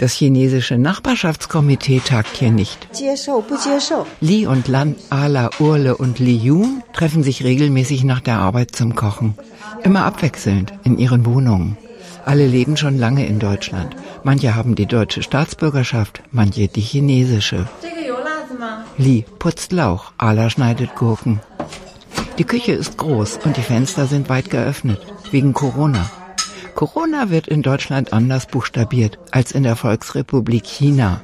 Das chinesische Nachbarschaftskomitee tagt hier nicht. Li und Lan, Ala, Urle und Li Yun treffen sich regelmäßig nach der Arbeit zum Kochen. Immer abwechselnd in ihren Wohnungen. Alle leben schon lange in Deutschland. Manche haben die deutsche Staatsbürgerschaft, manche die chinesische. Li putzt Lauch, Ala schneidet Gurken. Die Küche ist groß und die Fenster sind weit geöffnet, wegen Corona. Corona wird in Deutschland anders buchstabiert als in der Volksrepublik China.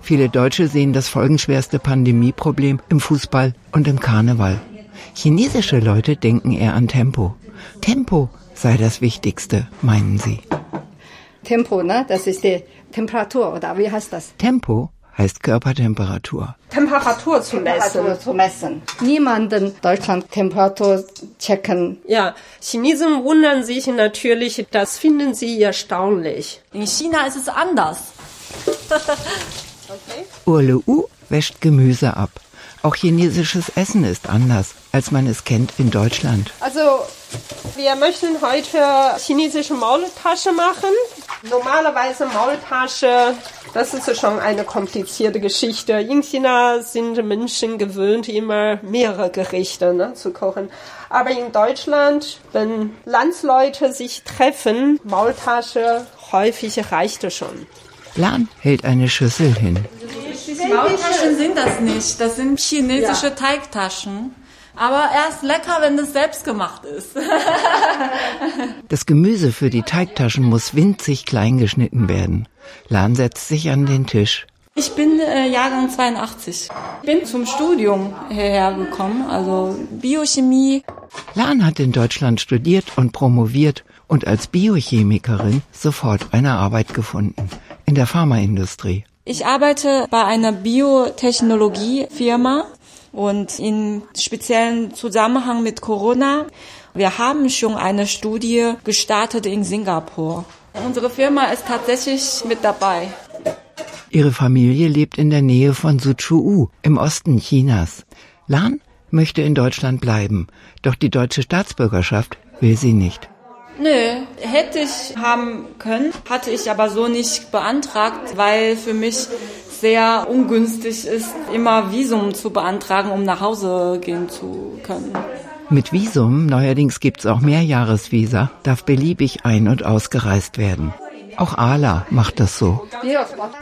Viele Deutsche sehen das folgenschwerste Pandemieproblem im Fußball und im Karneval. Chinesische Leute denken eher an Tempo. Tempo sei das Wichtigste, meinen sie. Tempo, ne? Das ist die Temperatur, oder wie heißt das? Tempo heißt Körpertemperatur. Temperatur zu messen. Temperatur zu messen. Niemanden Deutschland Temperatur checken. Ja, Chinesen wundern sich natürlich, das finden sie erstaunlich. In China ist es anders. okay. Urle U wäscht Gemüse ab. Auch chinesisches Essen ist anders, als man es kennt in Deutschland. Also, wir möchten heute chinesische Maultasche machen. Normalerweise Maultasche, das ist schon eine komplizierte Geschichte. In China sind Menschen gewöhnt, immer mehrere Gerichte ne, zu kochen. Aber in Deutschland, wenn Landsleute sich treffen, Maultasche häufig reicht es schon. Lan hält eine Schüssel hin. Maultaschen sind das nicht. Das sind chinesische ja. Teigtaschen. Aber erst lecker, wenn es selbst gemacht ist. das Gemüse für die Teigtaschen muss winzig klein geschnitten werden. Lan setzt sich an den Tisch. Ich bin äh, Jahrgang 82. Ich bin zum Studium hierher gekommen, also Biochemie. Lan hat in Deutschland studiert und promoviert und als Biochemikerin sofort eine Arbeit gefunden in der Pharmaindustrie. Ich arbeite bei einer Biotechnologiefirma und in speziellen Zusammenhang mit Corona. Wir haben schon eine Studie gestartet in Singapur. Unsere Firma ist tatsächlich mit dabei. Ihre Familie lebt in der Nähe von Suzhou im Osten Chinas. Lan möchte in Deutschland bleiben, doch die deutsche Staatsbürgerschaft will sie nicht. Nö, hätte ich haben können, hatte ich aber so nicht beantragt, weil für mich sehr ungünstig ist, immer Visum zu beantragen, um nach Hause gehen zu können. Mit Visum, neuerdings gibt's auch Mehrjahresvisa, darf beliebig ein- und ausgereist werden. Auch Ala macht das so.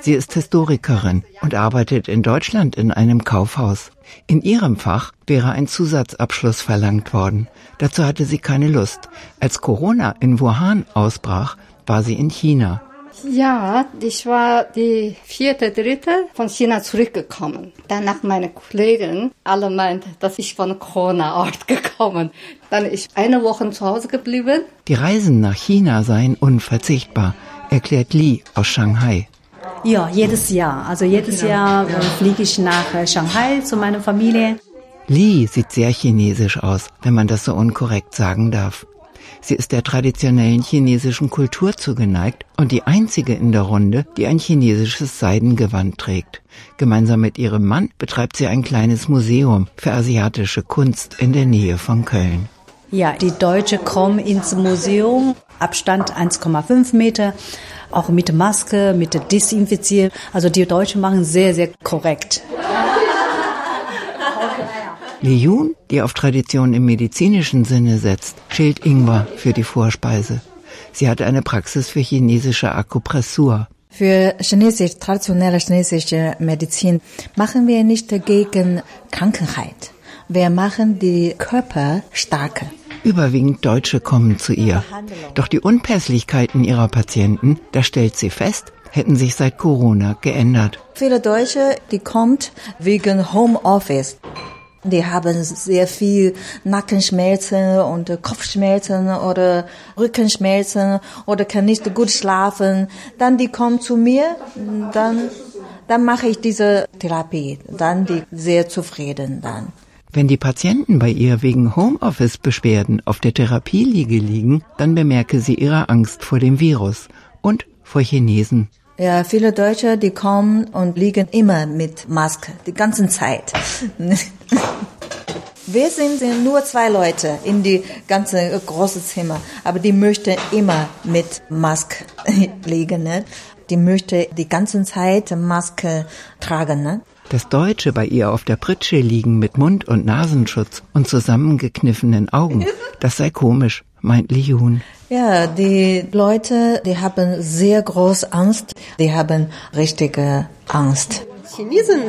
Sie ist Historikerin und arbeitet in Deutschland in einem Kaufhaus. In ihrem Fach wäre ein Zusatzabschluss verlangt worden. Dazu hatte sie keine Lust. Als Corona in Wuhan ausbrach, war sie in China. Ja, ich war die vierte, dritte von China zurückgekommen. Danach meine Kollegen alle meint, dass ich von Corona-Ort gekommen. Dann ist eine Woche zu Hause geblieben. Die Reisen nach China seien unverzichtbar, erklärt Li aus Shanghai. Ja, jedes Jahr. Also jedes Jahr äh, fliege ich nach äh, Shanghai zu meiner Familie. Li sieht sehr chinesisch aus, wenn man das so unkorrekt sagen darf. Sie ist der traditionellen chinesischen Kultur zugeneigt und die einzige in der Runde, die ein chinesisches Seidengewand trägt. Gemeinsam mit ihrem Mann betreibt sie ein kleines Museum für asiatische Kunst in der Nähe von Köln. Ja, die Deutsche kommen ins Museum, Abstand 1,5 Meter, auch mit Maske, mit Desinfizieren. Also die Deutschen machen sehr, sehr korrekt. Li Yun, die auf Tradition im medizinischen Sinne setzt, schält Ingwer für die Vorspeise. Sie hat eine Praxis für chinesische Akupressur. Für chinesisch, traditionelle chinesische Medizin machen wir nicht gegen Krankheit. Wir machen die Körper stark. Überwiegend Deutsche kommen zu ihr. Doch die Unpässlichkeiten ihrer Patienten, da stellt sie fest, hätten sich seit Corona geändert. Viele Deutsche, die kommt wegen Homeoffice. Die haben sehr viel Nackenschmerzen und Kopfschmerzen oder Rückenschmerzen oder kann nicht gut schlafen. Dann die kommen zu mir, dann, dann mache ich diese Therapie. Dann die sehr zufrieden dann. Wenn die Patienten bei ihr wegen Homeoffice-Beschwerden auf der Therapieliege liegen, dann bemerke sie ihre Angst vor dem Virus und vor Chinesen. Ja, viele Deutsche, die kommen und liegen immer mit Maske, die ganze Zeit. Wir sind nur zwei Leute in die ganze große Zimmer, aber die möchten immer mit Maske liegen. Ne? die möchte die ganze Zeit Maske tragen. Ne? Dass Deutsche bei ihr auf der Pritsche liegen mit Mund- und Nasenschutz und zusammengekniffenen Augen, das sei komisch, meint Li. Ja, die Leute, die haben sehr groß Angst. Die haben richtige Angst. Chinesen.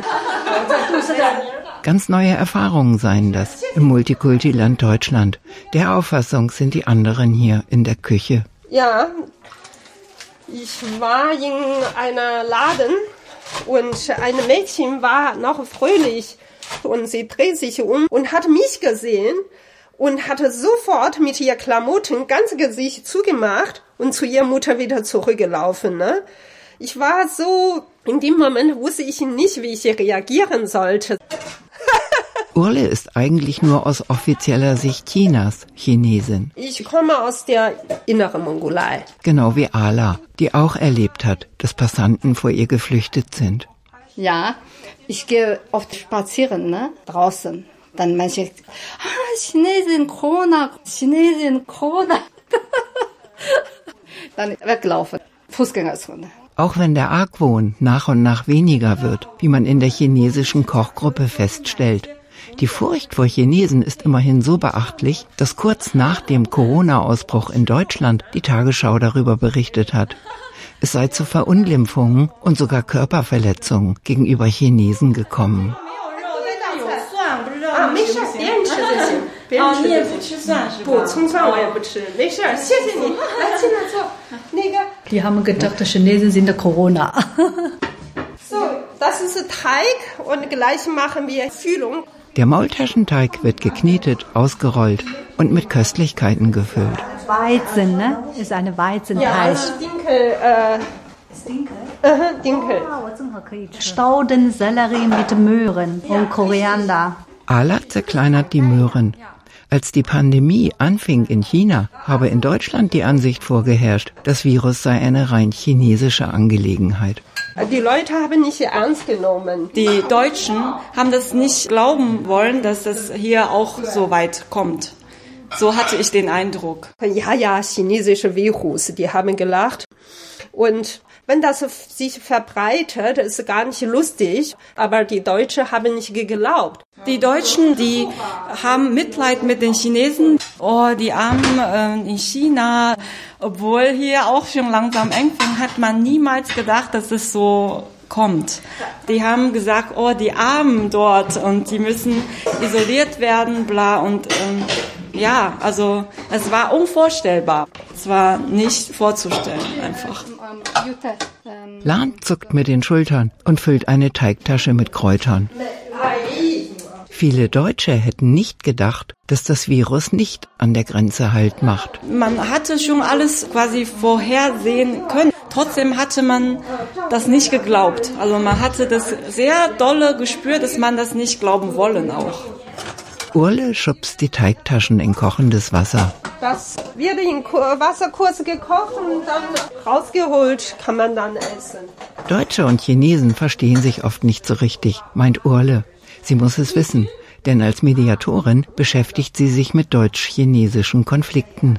Ganz neue Erfahrungen seien das im Multikulti-Land Deutschland. Der Auffassung sind die anderen hier in der Küche. Ja, ich war in einer Laden und ein Mädchen war noch fröhlich und sie dreht sich um und hat mich gesehen und hatte sofort mit ihr Klamotten ganz Gesicht zugemacht und zu ihrer Mutter wieder zurückgelaufen. Ne? Ich war so, in dem Moment wusste ich nicht, wie ich reagieren sollte. Urle ist eigentlich nur aus offizieller Sicht Chinas Chinesin. Ich komme aus der inneren Mongolei. Genau wie Ala, die auch erlebt hat, dass Passanten vor ihr geflüchtet sind. Ja, ich gehe oft spazieren, ne, draußen. Dann manche, ah, Chinesin Corona, Chinesin Corona. Dann weglaufen, Fußgängerzone. Auch wenn der Argwohn nach und nach weniger wird, wie man in der chinesischen Kochgruppe feststellt. Die Furcht vor Chinesen ist immerhin so beachtlich, dass kurz nach dem Corona-Ausbruch in Deutschland die Tagesschau darüber berichtet hat. Es sei zu Verunglimpfungen und sogar Körperverletzungen gegenüber Chinesen gekommen. Die haben gedacht, die Chinesen sind Corona. so, das ist Teig und gleich machen wir Fühlung. Der Maultaschenteig wird geknetet, ausgerollt und mit Köstlichkeiten gefüllt. Weizen, ne? Ist eine Weizenteig. Ja, also Dinkel, äh, Dinkel? Uh, Dinkel. Staudensellerie mit Möhren und Koriander. Ala zerkleinert die Möhren. Als die Pandemie anfing in China, habe in Deutschland die Ansicht vorgeherrscht, das Virus sei eine rein chinesische Angelegenheit. Die Leute haben nicht ernst genommen. Die Deutschen haben das nicht glauben wollen, dass das hier auch so weit kommt. So hatte ich den Eindruck. Ja, ja, chinesische Virus, die haben gelacht. Und wenn das sich verbreitet, ist gar nicht lustig. Aber die Deutschen haben nicht geglaubt. Die Deutschen, die haben Mitleid mit den Chinesen. Oh, die Armen äh, in China. Obwohl hier auch schon langsam eng fing, hat man niemals gedacht, dass es so kommt. Die haben gesagt, oh, die Armen dort und die müssen isoliert werden, bla und ähm, ja, also es war unvorstellbar. Es war nicht vorzustellen einfach. Lahn zuckt mit den Schultern und füllt eine Teigtasche mit Kräutern. Viele Deutsche hätten nicht gedacht, dass das Virus nicht an der Grenze Halt macht. Man hatte schon alles quasi vorhersehen können. Trotzdem hatte man das nicht geglaubt. Also man hatte das sehr dolle gespürt, dass man das nicht glauben wollen auch. Urle schubst die Teigtaschen in kochendes Wasser. Das wird in Wasser kurz gekocht und dann rausgeholt, kann man dann essen. Deutsche und Chinesen verstehen sich oft nicht so richtig, meint Urle. Sie muss es wissen, denn als Mediatorin beschäftigt sie sich mit deutsch-chinesischen Konflikten.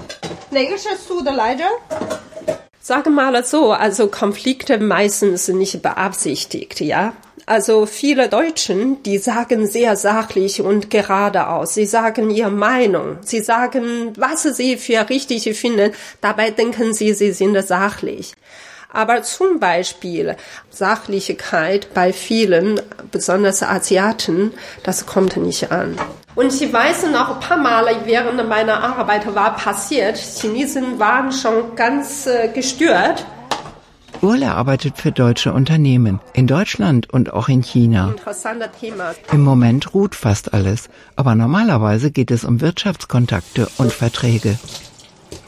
Sage mal so, also Konflikte meistens nicht beabsichtigt, ja. Also viele Deutschen, die sagen sehr sachlich und geradeaus. Sie sagen ihre Meinung. Sie sagen, was sie für richtig finden. Dabei denken sie, sie sind sachlich. Aber zum Beispiel Sachlichkeit bei vielen, besonders Asiaten, das kommt nicht an. Und ich weiß noch ein paar Mal während meiner Arbeit war passiert, Chinesen waren schon ganz äh, gestört. Urle arbeitet für deutsche Unternehmen in Deutschland und auch in China. Im Moment ruht fast alles, aber normalerweise geht es um Wirtschaftskontakte und Verträge.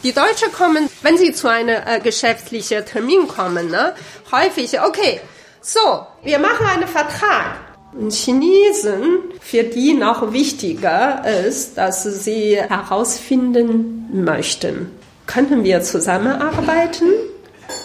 Die Deutschen kommen, wenn sie zu einem äh, geschäftlichen Termin kommen, ne, häufig, okay, so, wir machen einen Vertrag. Und Chinesen, für die noch wichtiger ist, dass sie herausfinden möchten, können wir zusammenarbeiten?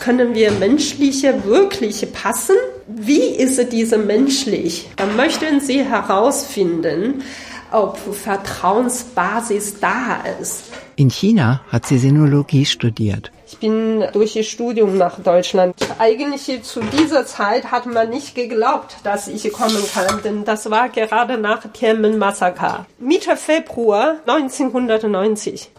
Können wir menschliche wirklich passen? Wie ist diese menschlich? Dann möchten sie herausfinden, ob Vertrauensbasis da ist. In China hat sie Sinologie studiert. Ich bin durch ihr Studium nach Deutschland. Eigentlich zu dieser Zeit hat man nicht geglaubt, dass ich kommen kann, denn das war gerade nach Tiananmen-Massaker. Mitte Februar 1990.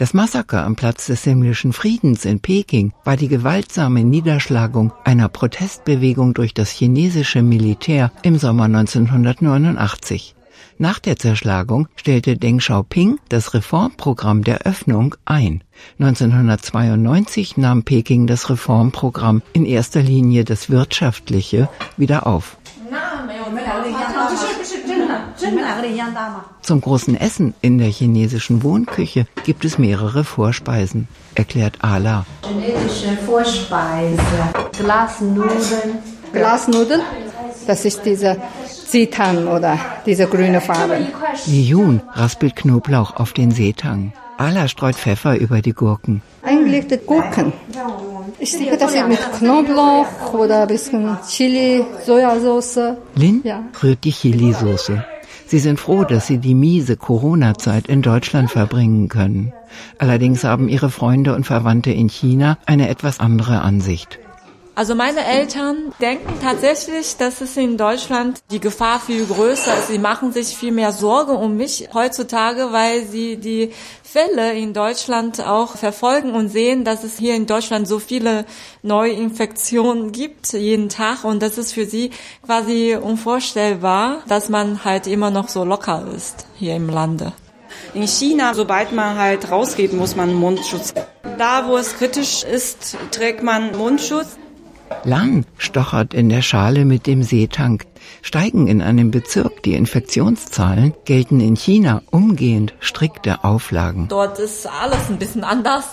Das Massaker am Platz des himmlischen Friedens in Peking war die gewaltsame Niederschlagung einer Protestbewegung durch das chinesische Militär im Sommer 1989. Nach der Zerschlagung stellte Deng Xiaoping das Reformprogramm der Öffnung ein. 1992 nahm Peking das Reformprogramm in erster Linie das wirtschaftliche wieder auf. Zum großen Essen in der chinesischen Wohnküche gibt es mehrere Vorspeisen, erklärt Ala. Chinesische Vorspeise, Glasnudeln. Glasnudeln, das ist diese Seetang oder diese grüne Farbe. Yun raspelt Knoblauch auf den Seetang. Ala streut Pfeffer über die Gurken. Eingelegte Gurken. Ich denke, das ist mit Knoblauch oder ein bisschen Chili, Sojasauce. Lin ja. rührt die Chili-Soße. Sie sind froh, dass sie die miese Corona-Zeit in Deutschland verbringen können. Allerdings haben ihre Freunde und Verwandte in China eine etwas andere Ansicht. Also meine Eltern denken tatsächlich, dass es in Deutschland die Gefahr viel größer ist. Sie machen sich viel mehr Sorge um mich heutzutage, weil sie die Fälle in Deutschland auch verfolgen und sehen, dass es hier in Deutschland so viele Neuinfektionen gibt jeden Tag und das ist für sie quasi unvorstellbar, dass man halt immer noch so locker ist hier im Lande. In China, sobald man halt rausgeht, muss man Mundschutz. Da, wo es kritisch ist, trägt man Mundschutz. Lang stochert in der Schale mit dem Seetank. Steigen in einem Bezirk die Infektionszahlen, gelten in China umgehend strikte Auflagen. Dort ist alles ein bisschen anders.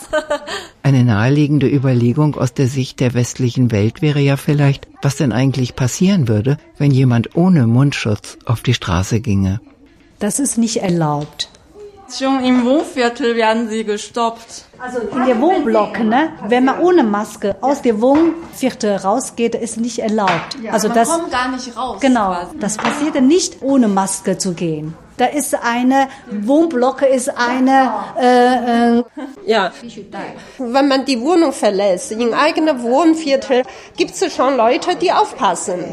Eine naheliegende Überlegung aus der Sicht der westlichen Welt wäre ja vielleicht, was denn eigentlich passieren würde, wenn jemand ohne Mundschutz auf die Straße ginge. Das ist nicht erlaubt. Schon im Wohnviertel werden sie gestoppt. Also in der Wohnblock, ne? Wenn man ohne Maske aus der Wohnviertel rausgeht, ist nicht erlaubt. Ja, also man das kommt gar nicht raus. Genau, quasi. das passiert nicht ohne Maske zu gehen. Da ist eine Wohnblocke, ist eine. Äh, äh, ja. Wenn man die Wohnung verlässt, in eigenem Wohnviertel, gibt es schon Leute, die aufpassen.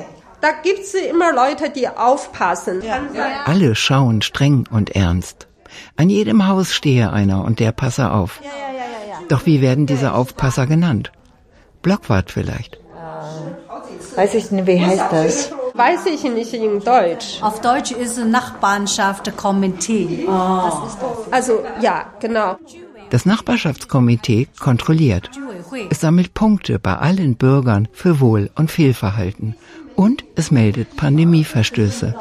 Da gibt es immer Leute, die aufpassen. Ja. Alle schauen streng und ernst. An jedem Haus stehe einer und der passe auf. Ja, ja, ja, Doch wie werden diese Aufpasser genannt? Blockwart vielleicht. Weiß ich nicht, wie heißt das? Weiß ich nicht in Deutsch. Auf Deutsch ist es Nachbarschaft Komitee. Oh. Also ja, genau. Das Nachbarschaftskomitee kontrolliert. Es sammelt Punkte bei allen Bürgern für Wohl- und Fehlverhalten. Und es meldet Pandemieverstöße.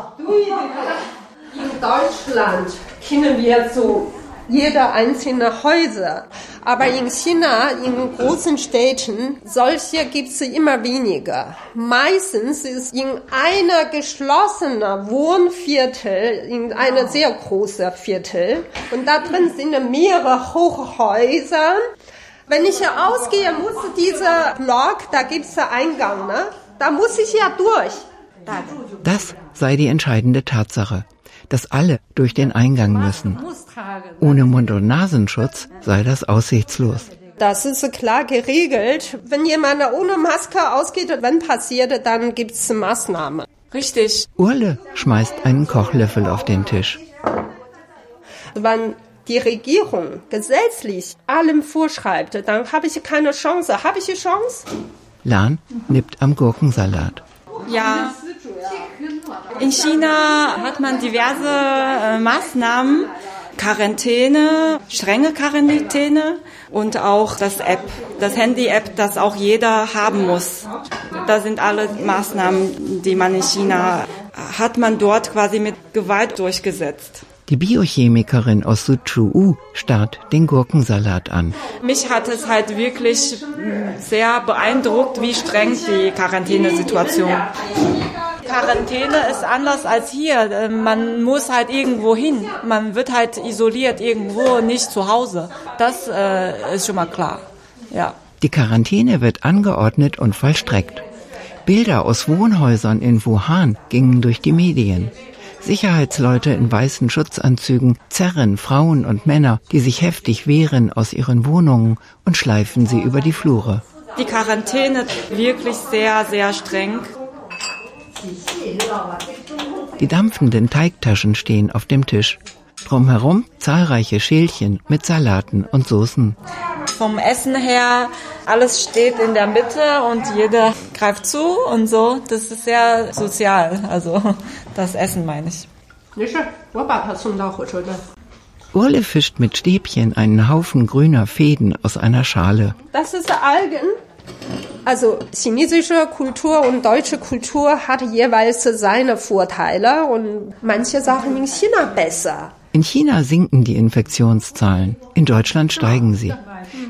In Deutschland kennen wir so jeder einzelne Häuser. Aber in China, in großen Städten, solche gibt es immer weniger. Meistens ist in einer geschlossenen Wohnviertel, in einer sehr großen Viertel, und da drin sind mehrere Hochhäuser. Wenn ich ausgehe, muss dieser Block, da gibt es Eingang, ne? da muss ich ja durch. Das sei die entscheidende Tatsache dass alle durch den Eingang müssen. Ohne Mund- und Nasenschutz sei das aussichtslos. Das ist klar geregelt. Wenn jemand ohne Maske ausgeht, wenn passiert, dann gibt es Maßnahmen. Richtig. Urle schmeißt einen Kochlöffel auf den Tisch. Wenn die Regierung gesetzlich allem vorschreibt, dann habe ich keine Chance. Habe ich eine Chance? Lan nippt am Gurkensalat. Ja, in China hat man diverse äh, Maßnahmen, Quarantäne, strenge Quarantäne und auch das App, das Handy-App, das auch jeder haben muss. Da sind alle Maßnahmen, die man in China hat man dort quasi mit Gewalt durchgesetzt. Die Biochemikerin aus Suzhou starrt den Gurkensalat an. Mich hat es halt wirklich sehr beeindruckt, wie streng die Quarantänesituation Quarantäne ist anders als hier. Äh, man muss halt irgendwo hin. Man wird halt isoliert irgendwo, nicht zu Hause. Das äh, ist schon mal klar. Ja. Die Quarantäne wird angeordnet und vollstreckt. Bilder aus Wohnhäusern in Wuhan gingen durch die Medien. Sicherheitsleute in weißen Schutzanzügen zerren Frauen und Männer, die sich heftig wehren, aus ihren Wohnungen und schleifen sie über die Flure. Die Quarantäne wirklich sehr, sehr streng. Die dampfenden Teigtaschen stehen auf dem Tisch. Drumherum zahlreiche Schälchen mit Salaten und Soßen. Vom Essen her, alles steht in der Mitte und jeder greift zu und so. Das ist sehr sozial, also das Essen meine ich. Urle fischt mit Stäbchen einen Haufen grüner Fäden aus einer Schale. Das ist Algen. Also chinesische Kultur und deutsche Kultur hat jeweils seine Vorteile und manche Sachen in China besser. In China sinken die Infektionszahlen, in Deutschland steigen sie.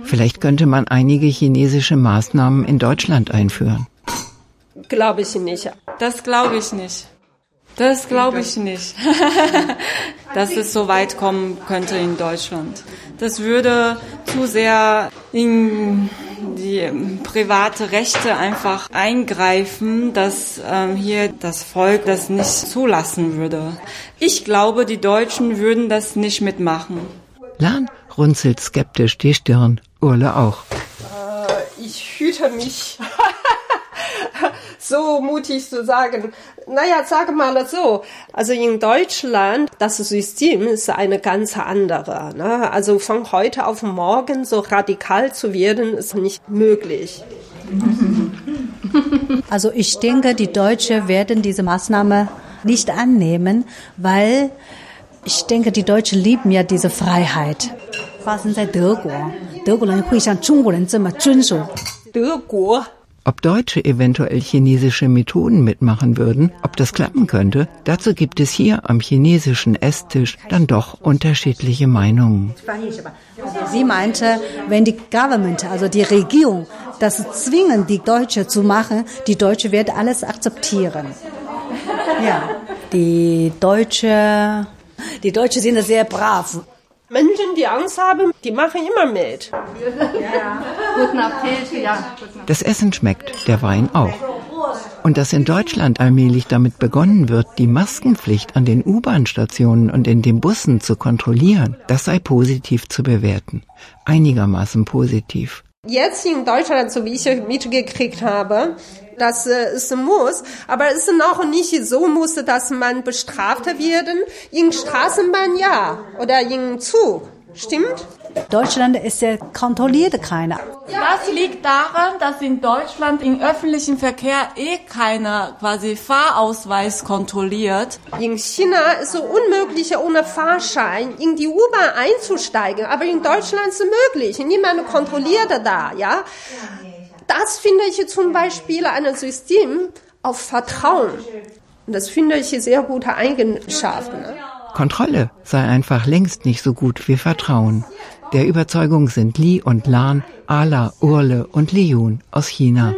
Vielleicht könnte man einige chinesische Maßnahmen in Deutschland einführen. Glaube ich nicht. Das glaube ich nicht. Das glaube ich nicht, dass es so weit kommen könnte in Deutschland. Das würde zu sehr in die private Rechte einfach eingreifen, dass ähm, hier das Volk das nicht zulassen würde. Ich glaube, die Deutschen würden das nicht mitmachen. Lan runzelt skeptisch die Stirn, Urle auch. Äh, ich hüte mich. so mutig zu sagen. Naja, sag mal so. Also in Deutschland, das System ist eine ganz andere. Ne? Also von heute auf morgen so radikal zu werden, ist nicht möglich. Also ich denke, die Deutschen werden diese Maßnahme nicht annehmen, weil ich denke, die Deutschen lieben ja diese Freiheit. 发生在德国，德国人会像中国人这么遵守。德国 Ob Deutsche eventuell chinesische Methoden mitmachen würden, ob das klappen könnte, dazu gibt es hier am chinesischen Esstisch dann doch unterschiedliche Meinungen. Sie meinte, wenn die Government, also die Regierung, das zwingen, die Deutsche zu machen, die Deutsche wird alles akzeptieren. Ja, die Deutsche, die Deutsche sind sehr brav. Menschen, die Angst haben, die machen immer mit. Guten Appetit, ja. Das Essen schmeckt, der Wein auch. Und dass in Deutschland allmählich damit begonnen wird, die Maskenpflicht an den U-Bahn-Stationen und in den Bussen zu kontrollieren, das sei positiv zu bewerten. Einigermaßen positiv. Jetzt in Deutschland, so wie ich mitgekriegt habe, dass es muss, aber es ist noch nicht so muss, dass man bestraft werden. In Straßenbahn ja oder in Zug. Stimmt? Deutschland ist ja kontrolliert keiner. Das liegt daran, dass in Deutschland im öffentlichen Verkehr eh keiner quasi Fahrausweis kontrolliert. In China ist es unmöglich, ohne Fahrschein in die U-Bahn einzusteigen. Aber in Deutschland ist es möglich. Niemand kontrolliert da, ja. Das finde ich zum Beispiel ein System auf Vertrauen. Und das finde ich sehr gute Eigenschaften. Ne? Kontrolle sei einfach längst nicht so gut wie Vertrauen. Der Überzeugung sind Li und Lan, Ala, Urle und Liyun aus China.